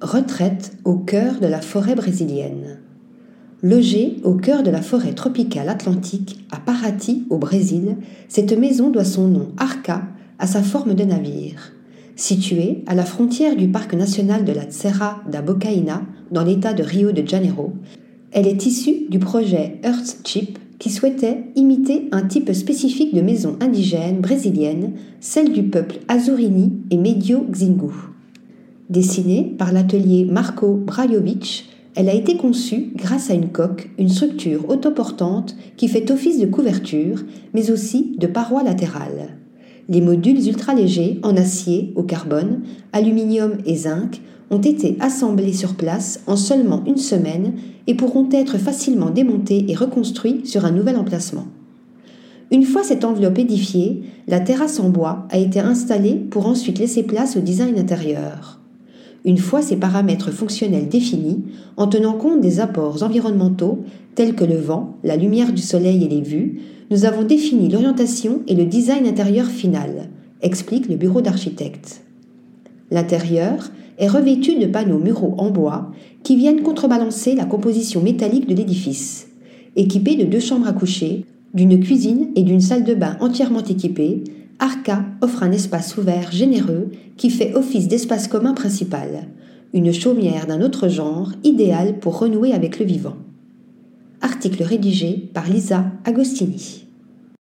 Retraite au cœur de la forêt brésilienne. Logée au cœur de la forêt tropicale atlantique, à Paraty, au Brésil, cette maison doit son nom Arca à sa forme de navire. Située à la frontière du parc national de la Serra da Bocaina, dans l'état de Rio de Janeiro, elle est issue du projet Earthship qui souhaitait imiter un type spécifique de maison indigène brésilienne, celle du peuple Azurini et Medio Xingu. Dessinée par l'atelier Marco Brajovic, elle a été conçue grâce à une coque, une structure autoportante qui fait office de couverture, mais aussi de paroi latérale. Les modules ultra-légers en acier, au carbone, aluminium et zinc ont été assemblés sur place en seulement une semaine et pourront être facilement démontés et reconstruits sur un nouvel emplacement. Une fois cette enveloppe édifiée, la terrasse en bois a été installée pour ensuite laisser place au design intérieur. Une fois ces paramètres fonctionnels définis, en tenant compte des apports environnementaux tels que le vent, la lumière du soleil et les vues, nous avons défini l'orientation et le design intérieur final, explique le bureau d'architecte. L'intérieur est revêtu de panneaux muraux en bois qui viennent contrebalancer la composition métallique de l'édifice. Équipé de deux chambres à coucher, d'une cuisine et d'une salle de bain entièrement équipées, Arca offre un espace ouvert généreux qui fait office d'espace commun principal, une chaumière d'un autre genre idéale pour renouer avec le vivant. Article rédigé par Lisa Agostini.